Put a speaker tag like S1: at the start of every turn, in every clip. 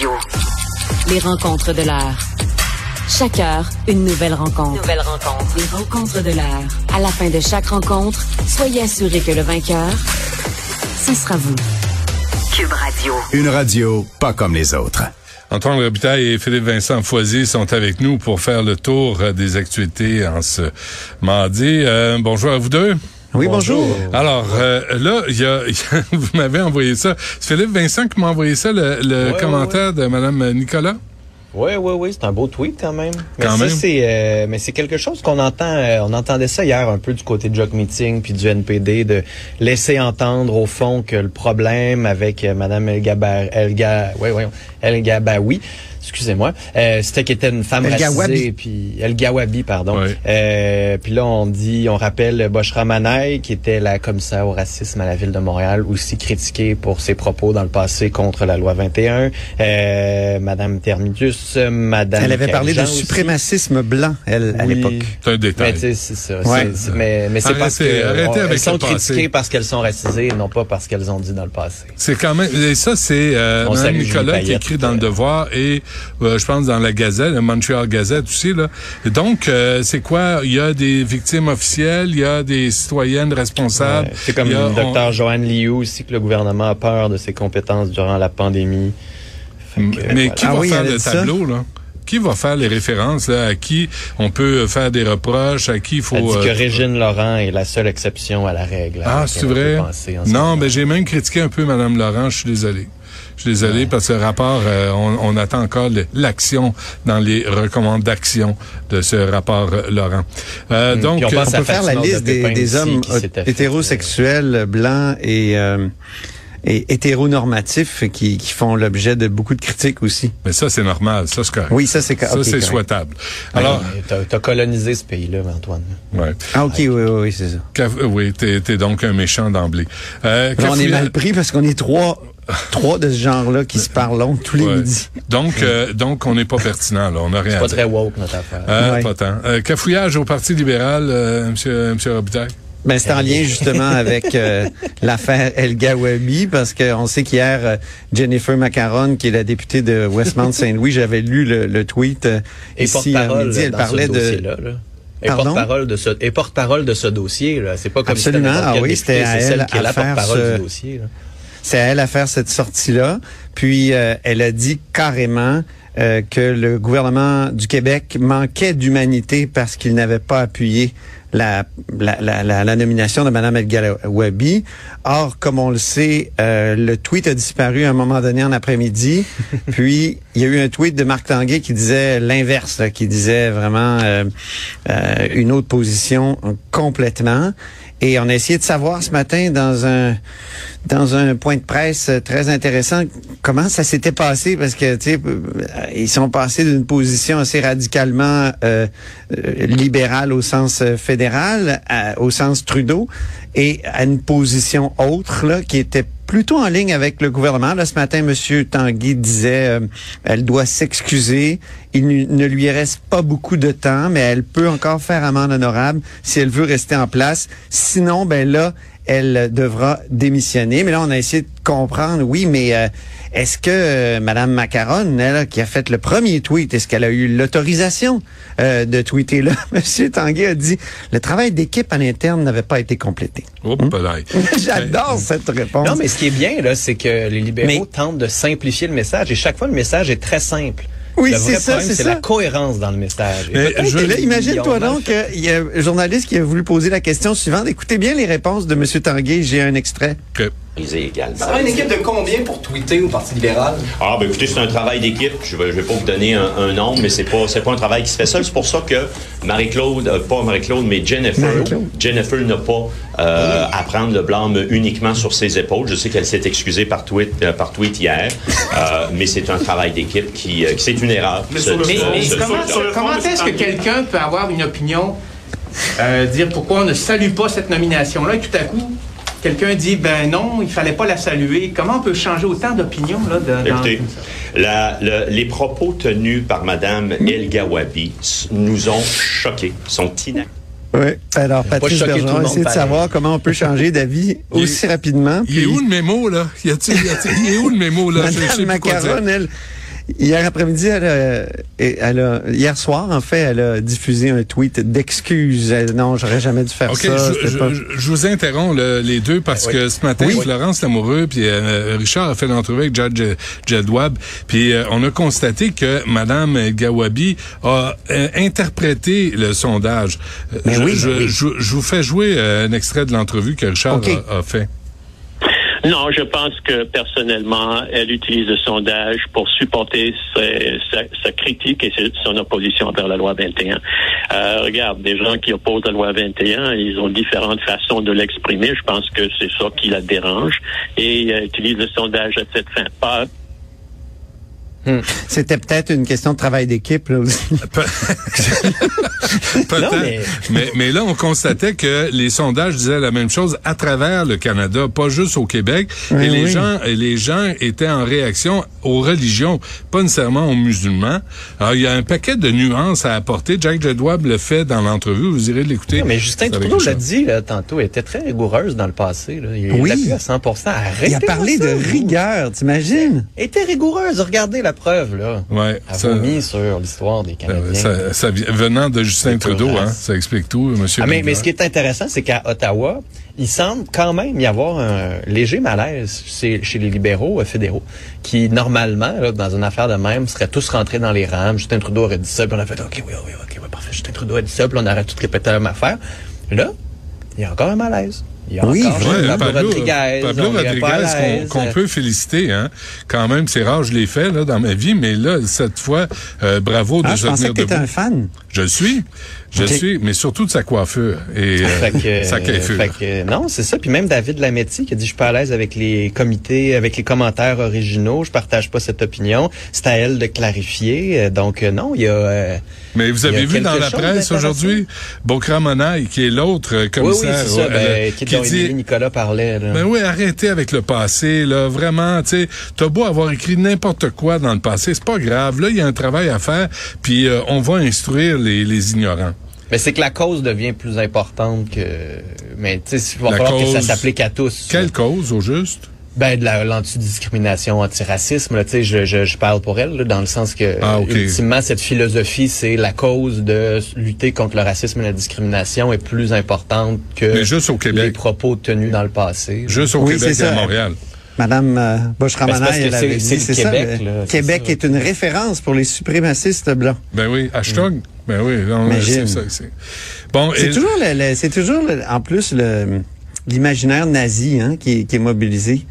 S1: Radio.
S2: Les rencontres de l'heure. Chaque heure, une nouvelle rencontre.
S1: Nouvelle rencontre.
S2: Les rencontres de l'heure. À la fin de chaque rencontre, soyez assurés que le vainqueur, ce sera vous.
S1: Cube Radio.
S3: Une radio pas comme les autres.
S4: Antoine Robitaille et Philippe Vincent Foisy sont avec nous pour faire le tour des actualités en ce mardi. Euh, bonjour à vous deux.
S5: Oui, bonjour.
S4: Alors euh, là, il y a, vous m'avez envoyé ça. C'est Philippe Vincent qui m'a envoyé ça, le, le
S5: Ouais,
S4: commentaire
S5: ouais,
S4: de Madame Nicolas?
S5: Oui, oui, oui, c'est un beau tweet quand même. Mais
S4: Quand
S5: c'est, euh, mais c'est quelque chose qu'on entend. euh, on entendait ça hier un peu du côté de Jock Meeting puis du NPD de laisser entendre au fond que le problème avec euh, Madame El Gabar, El Ga, ouais, ouais, El Gabaoui, excusez-moi, euh, c'était qu'elle était une femme
S6: El
S5: racisée puis El Gawabi, pardon.
S4: Ouais.
S5: Euh, puis là, on dit, on rappelle Boshra Manaï, qui était la commissaire au racisme à la ville de Montréal, aussi critiquée pour ses propos dans le passé contre la loi 21. Euh, Madame Terminus, Madame
S6: Elle avait parlé de suprémacisme blanc, elle, à
S5: Oui.
S6: l'époque.
S4: C'est un
S5: Mais
S4: détail.
S5: tu sais, c'est ça.
S6: Ouais.
S5: mais mais c'est parce
S4: Arrêtez-
S5: que
S4: arrêtez
S5: on-
S4: avec
S5: elles sont
S4: le passé.
S5: critiquées parce qu'elles sont racisées et non pas parce qu'elles ont dit dans le passé.
S4: C'est quand même et ça c'est euh,
S5: On
S4: Mme Nicolas qui écrit dans le Devoir et euh, je pense dans la Gazette, la Montreal Gazette aussi là. Et donc euh, c'est quoi? Il y a des victimes officielles, il y a des citoyennes responsables.
S5: Ouais. C'est comme le docteur Joanne Liu aussi que le gouvernement a peur de ses compétences durant la pandémie. Que,
S4: Mais
S5: voilà.
S4: qui
S6: Ah
S4: va
S6: oui,
S4: faire le tableau là? Qui va faire les références là? À qui on peut faire des reproches? À qui il faut
S5: Elle dit
S4: euh,
S5: que Régine Laurent est la seule exception à la règle.
S4: Ah, c'est vrai?
S5: ce
S4: Non, mais j'ai même critiqué un peu Mme Laurent, je suis désolé. Je suis désolé parce que le rapport, euh, on, on attend encore le- l'action dans les recommandations de ce rapport euh, Laurent. Euh,
S5: Hum,
S4: Donc,
S5: on pense
S6: On
S5: à
S6: peut faire la liste des, hommes hétérosexuels, blancs et, euh, et hétéronormatifs qui, qui font l'objet de beaucoup de critiques aussi.
S4: mais ça, c'est normal. Ça, c'est correct.
S6: Oui, ça c'est
S4: Ça, c'est souhaitable.
S5: Alors, t'as as colonisé ce pays-là, Antoine.
S4: ouais.
S6: Ah ok, oui, oui, oui, c'est ça.
S4: Caf- euh, oui, t'es es donc un méchant d'emblée. Euh,
S6: on est mal pris parce qu'on est trois, trois de ce genre-là qui se parlent tous les
S4: Ouais.
S6: midis.
S4: Donc, euh, donc, on n'est pas pertinent, là. On n'a rien
S5: C'est pas très woke, notre affaire.
S4: Euh,
S6: Ouais.
S4: Pas tant. Euh, cafouillage au Parti libéral, euh, monsieur, monsieur Robitaille?
S6: Ben, c'est en lien justement avec euh, l'affaire El Gawabi parce qu'on sait qu'hier, euh, Jennifer Macaron, qui est la députée de Westmount-Saint-Louis, j'avais lu le, le tweet euh,
S5: Et
S6: ici à midi, elle parlait de...
S5: dossier-là. là. Et porte-parole de ce et porte-parole de ce dossier là, c'est pas comme
S6: Absolument.
S5: si
S6: Ah oui, c'était à elle
S5: qui est
S6: à
S5: la
S6: faire
S5: porte-parole
S6: ce-
S5: du dossier. là.
S6: C'est à elle à faire cette sortie-là. Puis euh, elle a dit carrément euh, que le gouvernement du Québec manquait d'humanité parce qu'il n'avait pas appuyé la, la, la, la, nomination de Mme El Gawabi. Or, comme on le sait, euh, le tweet a disparu à un moment donné en après-midi. Puis, il y a eu un tweet de Marc Tanguay qui disait l'inverse, qui disait vraiment euh, euh, une autre position complètement. Et on a essayé de savoir ce matin dans un dans un point de presse euh, très intéressant comment ça s'était passé parce que tu sais euh, ils sont passés d'une position assez radicalement euh, euh, libérale au sens fédéral au sens Trudeau et à une position autre là qui était plutôt en ligne avec le gouvernement. Là, ce matin, Monsieur Tanguy disait euh, elle doit s'excuser. Il ne lui reste pas beaucoup de temps, mais elle peut encore faire amende honorable si elle veut rester en place. Sinon, ben là, elle devra démissionner. Mais là, on a essayé de comprendre, oui, mais euh, est-ce que euh, Madame Macaron, elle, qui a fait le premier tweet, est-ce qu'elle a eu l'autorisation euh, de tweeter là? Monsieur Tanguy a dit, le travail d'équipe à l'interne n'avait pas été complété.
S4: Oh.
S6: J'adore cette réponse.
S5: Non, mais ce qui est bien là, c'est que les libéraux
S6: Mais-
S5: tentent de simplifier le message et chaque fois le message est très simple.
S6: Oui,
S5: le
S6: c'est ça,
S5: problème,
S6: c'est
S5: la cohérence dans le message.
S4: Mais je-
S6: là, imagine-toi donc qu'il y a un journaliste qui a voulu poser la question suivante. Écoutez bien les réponses de M. Tanguay. J'ai un extrait.
S7: Également.
S8: Ça va une équipe de combien pour tweeter au Parti libéral?
S7: Ah, ben écoutez, c'est un travail d'équipe. Je vais, je vais pas vous donner un, un nombre, mais c'est pas, c'est pas un travail qui se fait seul. C'est pour ça que Marie-Claude, euh, pas Marie-Claude, mais Jennifer,
S6: Marie-Claude.
S7: Jennifer n'a pas euh, à prendre le blâme uniquement sur ses épaules. Je sais qu'elle s'est excusée par tweet, euh, par tweet hier, euh, mais c'est un travail d'équipe qui, euh, qui c'est une erreur.
S8: Mais,
S7: Ce- ce- ce-
S8: comment, est-ce que quelqu'un peut avoir une opinion, euh, dire pourquoi on ne salue pas cette nomination-là, et tout à coup, quelqu'un dit, ben non, il fallait pas la saluer. Comment on peut changer autant d'opinion, là, de- dans-
S7: Écoutez, la- le- les propos tenus par Mme El Gawabi nous ont choqués, sont inacceptables.
S6: Oui. Alors, Patrice Bergeron essaie de savoir comment on peut changer d'avis aussi rapidement.
S4: Il est où le mémo, là? Y a-t-il, y a-t-il- il est où le mémo, là? Je- je sais
S6: Madame
S4: plus quoi dire.
S6: Macaron, elle, hier après-midi, elle a, elle a- hier soir, en fait, elle a diffusé un tweet d'excuses. Non, j'aurais jamais dû faire ça.
S4: je, je-
S6: pas-
S4: je- je vous interromps le- les deux parce que ce matin,
S6: Oui.
S4: Florence Lamoureux puis euh, Richard a fait l'entrevue avec Judge Jedwab, puis euh, on a constaté que Madame Gawabi a euh, interprété le sondage.
S6: Mais
S4: je,
S6: oui,
S4: je, vous fais jouer un extrait de l'entrevue que Richard a, a fait.
S9: Non, je pense que personnellement, elle utilise le sondage pour supporter sa, sa critique et son opposition envers la loi 21. Euh, regarde, des gens qui opposent la loi 21, ils ont différentes façons de l'exprimer. Je pense que c'est ça qui la dérange et elle utilise le sondage à cette fin.
S6: C'était peut-être une question de travail d'équipe, là aussi.
S4: Peut-être. Mais...
S5: mais-
S4: Mais, là, on constatait que les sondages disaient la même chose à travers le Canada, pas juste au Québec.
S6: Oui,
S4: et les
S6: oui.
S4: gens, et les gens étaient en réaction aux religions, pas nécessairement aux musulmans. Alors, il y a un paquet de nuances à apporter. Jack Jedwab le fait dans l'entrevue. Vous irez l'écouter.
S5: Mais Justin Trudeau l'a dit là, tantôt, elle était très rigoureuse dans le passé. Là. Il
S6: Oui.
S5: à 100 Arrêtez
S6: Il a parlé
S5: ça,
S6: de rigueur, t'imagines?
S5: Était rigoureuse. Regardez la preuve, là.
S4: Ouais, ça-
S5: vomi sur l'histoire des Canadiens.
S4: ça, venant de Justin Trudeau, hein, ça explique tout, Monsieur.
S5: Ah, mais, mais ce qui est intéressant, c'est qu'à Ottawa, il semble quand même y avoir un léger malaise chez, chez les libéraux euh, fédéraux, qui normalement, là, dans une affaire de même, seraient tous rentrés dans les rames. Justin Trudeau aurait dit ça, puis on a fait OK, oui, oui, OK, oui, parfait. Justin Trudeau a dit ça, puis on aurait tout répété la même affaire. Là, il y a encore un malaise. Il y a
S6: Oui,
S4: Ouais,
S5: Pablo,
S4: Pablo,
S5: Rodriguez.
S4: Pablo Rodriguez, qu'on peut féliciter. Hein. Quand même, c'est rare, je l'ai fait là, dans ma vie, mais là, cette fois, euh, bravo de
S6: je
S4: se
S6: pensais
S4: tenir
S6: que t'étais
S4: debout.
S6: un fan.
S4: Je le suis, je le suis, mais surtout de sa coiffure et euh,
S5: Fait que,
S4: sa coiffure.
S5: fait que, non, c'est ça. Puis même David Lametti qui a dit je suis pas à l'aise avec les comités, avec les commentaires originaux, je partage pas cette opinion. C'est à elle de clarifier. Euh, Donc euh, non, il y a. euh,
S4: Mais vous avez vu dans la presse aujourd'hui, Bokra Monaï, qui est l'autre euh,
S5: oui, oui,
S4: commissaire,
S5: c'est ça.
S4: euh,
S5: Ben, qui,
S4: dit
S5: Nicolas parlait. Là.
S4: Ben oui, arrêtez avec le passé, là. Vraiment, tu sais, t'as beau avoir écrit n'importe quoi dans le passé, c'est pas grave. Là, il y a un travail à faire, puis euh, on va instruire les, les ignorants.
S5: Mais c'est que la cause devient plus importante que. Mais tu sais, il va
S4: La
S5: falloir que ça
S4: cause-
S5: s'applique à tous.
S4: Quelle cause, au juste?
S5: Ben de la- l'antidiscrimination, antiracisme. Là, tu sais, je, je, je parle pour elle là, dans le sens que
S4: Ah,
S5: ultimement cette philosophie, c'est la cause de lutter contre le racisme et la discrimination est plus importante que
S4: Mais juste au Québec.
S5: les propos tenus dans le passé.
S4: Juste au
S6: Oui,
S4: Québec et à. Montréal.
S6: Madame euh,
S5: Ben,
S6: Bush-Ramanaï,
S5: que
S6: elle
S5: c'est-
S6: avait dit, c'est ça.
S5: Québec, là,
S6: Québec
S5: ça.
S6: est une référence pour les suprémacistes blancs.
S4: Ben oui, hashtag. Ben oui, c'est ça. c'est. Bon,
S6: C'est
S4: et-
S6: toujours, le, le- c'est toujours le- en plus l'imaginaire nazi hein, qui, est- qui est mobilisé.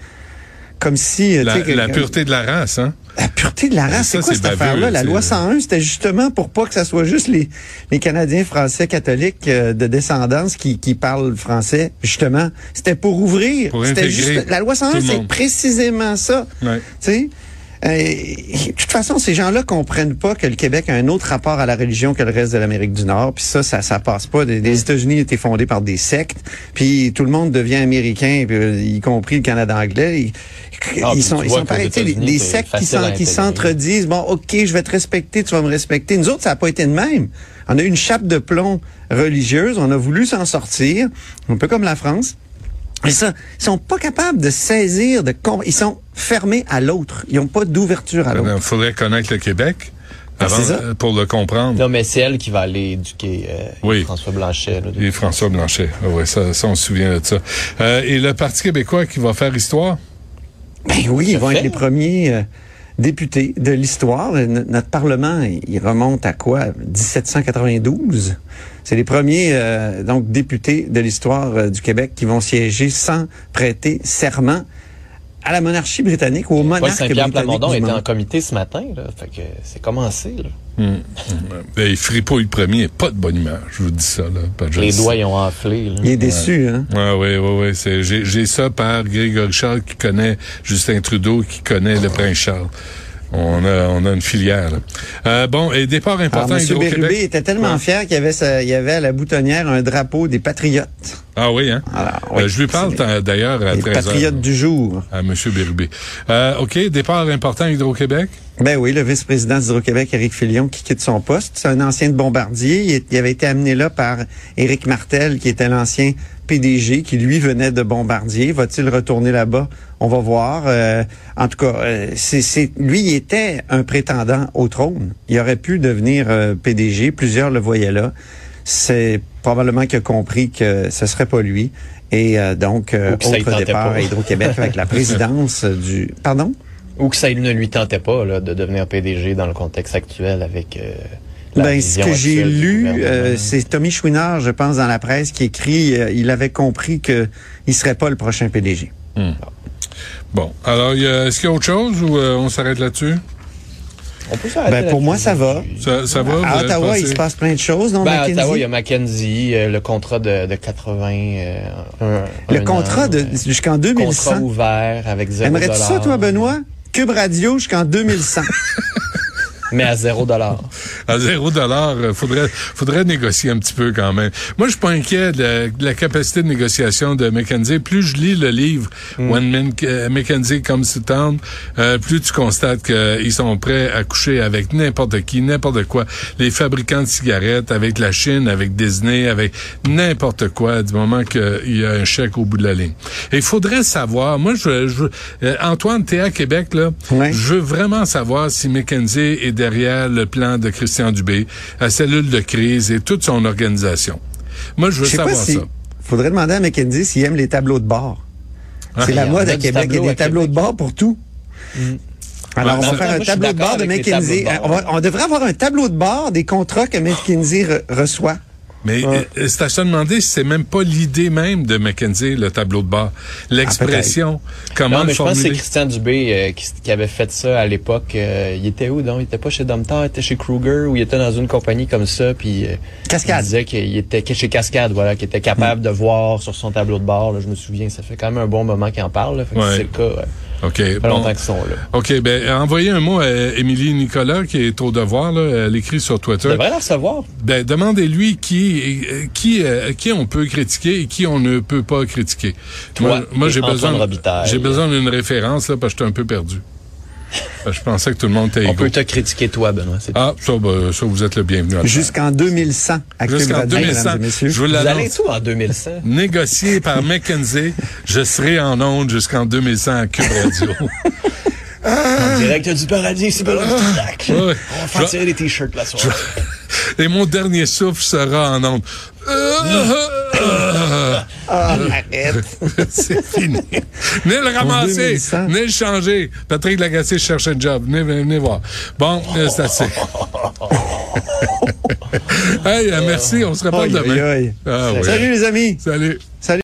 S6: Comme si... euh,
S4: la, la pureté de la race, hein?
S6: La pureté de la race,
S4: Ça,
S6: c'est quoi cette affaire-là? La loi 101, c'était justement pour pas que ça soit juste les, les Canadiens français catholiques euh, de descendance qui, qui parlent français, justement. C'était pour ouvrir.
S4: Pour
S6: juste, la loi
S4: tout
S6: 101,
S4: le
S6: c'est précisément ça.
S4: Ouais.
S6: Euh, de toute façon, ces gens-là comprennent pas que le Québec a un autre rapport à la religion que le reste de l'Amérique du Nord. Puis ça, ça, ça passe pas. Les, États-Unis étaient fondés par des sectes. Puis tout le monde devient américain, euh, y compris le Canada anglais. Ils,
S5: Ah,
S6: ils sont, ils sont sais, les, les sectes qui s'entredisent. Bon, OK, je vais te respecter, tu vas me respecter. Nous autres, ça n'a pas été de même. On a eu une chape de plomb religieuse. On a voulu s'en sortir, un peu comme la France. Et ça, ils sont pas capables de saisir, de ils sont fermés à l'autre. Ils n'ont pas d'ouverture à l'autre.
S4: Il faudrait connaître le Québec
S6: Ah,
S4: avant,
S6: ça.
S4: pour le comprendre.
S5: Non, mais c'est elle qui va aller éduquer euh,
S4: Oui.
S5: François Blanchet. là,
S4: Et François Blanchet. Ah ouais, ça, ça, on se souvient de ça. Euh, et le Parti québécois qui va faire histoire?
S6: Ben oui, ils vont
S5: fait.
S6: être les premiers, euh, députés de l'histoire. Notre Parlement, il remonte à quoi? 1792. C'est les premiers euh, donc députés de l'histoire euh, du Québec qui vont siéger sans prêter serment à la monarchie britannique ou au
S5: Paul
S6: monarque
S5: Saint-Pierre. Plamondon était en comité ce matin, là. Fait que c'est commencé, là.
S4: Hum, hum. Ben, Fripouille premier, pas de bonne humeur, je vous dis ça. Là, je
S5: Les
S4: le
S5: doigts, ils ont enflé, là.
S6: Il est déçu, hein?
S4: Ah oui, oui, oui. j'ai ça par Grégory Charles qui connaît Justin Trudeau, qui connaît le prince Charles. On a, on a une filière. Euh, bon, et départ
S6: Alors,
S4: important
S6: M. Bérubé était tellement fier qu'il y avait, sa- il y avait à la boutonnière un drapeau des patriotes.
S4: Ah oui, hein?
S6: Alors, oui,
S4: Euh, je lui parle d'ailleurs à
S6: Les
S4: 13
S6: patriotes du jour.
S4: À M. Bérubé. Euh, OK, départ important Hydro-Québec?
S6: Ben oui, le vice-président d'Hydro-Québec, Éric Filion, qui quitte son poste. C'est un ancien de Bombardier. Il, est- il avait été amené là par Éric Martel, qui était l'ancien PDG, qui lui venait de Bombardier. Va-t-il retourner là-bas? On va voir. Euh, en tout cas, euh, c'est, c'est- lui, il était un prétendant au trône. Il aurait pu devenir euh, PDG. Plusieurs le voyaient là. C'est probablement qu'il a compris que ce serait pas lui. Et euh, donc, euh, autre départ à Hydro-Québec avec la présidence du... Pardon?
S5: Ou que ça ne lui tentait pas, là, de devenir PDG dans le contexte actuel avec, euh,
S6: Ben, ce que j'ai lu, euh, c'est Tommy Chouinard, je pense, dans la presse, qui écrit, euh, il avait compris que il serait pas le prochain PDG.
S4: Bon, alors, il y a- est-ce qu'il y a autre chose ou euh, on s'arrête là-dessus?
S5: On peut s'arrêter
S6: Ben, pour moi, ça va.
S4: Ça, ça va? vous
S6: À Ottawa, il se passe plein de choses, non,
S5: Ben, à
S6: Mackenzie?
S5: Ottawa, il y a Mackenzie, euh, le contrat de, de 80... euh, un-
S6: Le
S5: un
S6: contrat
S5: an,
S6: de jusqu'en
S5: Contrat
S6: 2100.
S5: ouvert avec zéro
S6: Aimerais-tu ça,
S5: dollar.
S6: toi, Benoît? Cube Radio jusqu'en 2100.
S5: Mais à zéro dollar.
S4: À zéro dollar, euh, faudrait, faudrait négocier un petit peu quand même. Moi, je suis pas inquiet de la, de la capacité de négociation de McKenzie. Plus je lis le livre When Men- euh, McKenzie Comes to Town, euh, plus tu constates qu'ils sont prêts à coucher avec n'importe qui, n'importe quoi. Les fabricants de cigarettes, avec la Chine, avec Disney, avec n'importe quoi, du moment qu'il y a un chèque au bout de la ligne. Et il faudrait savoir, moi, je, je euh, Antoine, t'es à Québec, là.
S6: Ouais.
S4: Je veux vraiment savoir si McKenzie est derrière le plan de Christian Dubé, la cellule de crise et toute son organisation. Moi, je veux savoir
S6: si...
S4: ça.
S6: Faudrait demander à Mackenzie s'il aime les tableaux de bord. C'est
S5: il
S6: la mode à
S5: du
S6: Québec. Il y a des tableaux de bord pour tout. Alors,
S4: Ouais,
S6: on va
S4: mais
S6: faire un tableau de bord de McKinsey.
S5: de bord.
S6: On, va- on devrait avoir un tableau de bord des contrats que McKinsey re- reçoit.
S4: Mais euh, c'est à se demander si c'est même pas l'idée même de McKenzie, le tableau de bord. L'expression, comment
S5: Non,
S4: le
S5: mais je pense que c'est. Christian Dubé euh, qui, qui avait fait ça à l'époque. Euh, il était où, donc? Il était pas chez Domtar, il était chez Kruger, ou il était dans une compagnie comme ça, puis... euh,
S6: Cascade.
S5: Il disait qu'il était chez Cascade, voilà, qu'il était capable de voir sur son tableau de bord, là, je me souviens, ça fait quand même un bon moment qu'il en parle, là, fait que
S4: Ouais.
S5: c'est le cas, euh,
S4: OK,
S5: ça fait
S4: bon.
S5: longtemps qu'ils sont là.
S4: OK, ben envoyez un mot à Émilie Nicolas qui est au devoir là, elle écrit sur
S5: Tu
S4: Twitter.
S5: devrais la recevoir.
S4: Ben demandez-lui qui euh, qui qui on peut critiquer et qui on ne peut pas critiquer?
S5: Toi
S4: moi, j'ai besoin
S5: Robitaille.
S4: j'ai besoin d'une référence là parce que j'étais un peu perdu. Je pensais que tout le monde était
S5: On peut te critiquer toi, Benoît.
S4: Ah, ça, ben, ça, vous êtes le bienvenu.
S6: Jusqu'en 2100 à Cube
S4: Jusqu'en
S6: Radio,
S4: 2100.
S6: mesdames et messieurs.
S4: Je vous
S5: Vous allez tout en 2100?
S4: Négocié par McKenzie, je serai en onde jusqu'en 2100 à Cube Radio.
S5: En direct du paradis, c'est Benoît Dutrac.
S4: Ouais.
S5: On va
S4: Je
S5: faire tirer des t-shirts la soirée.
S4: Et mon dernier souffle sera en onde.
S6: Ah, arrête.
S4: C'est fini. Venez le ramasser.
S6: 2100.
S4: Venez le changer. Patrick Lagacé cherche un job. Venez, venez, venez voir. Bon, euh, c'est assez. hey, euh, merci. On se reparle demain. Ah, oui.
S6: Salut les amis.
S4: Salut.
S6: Salut.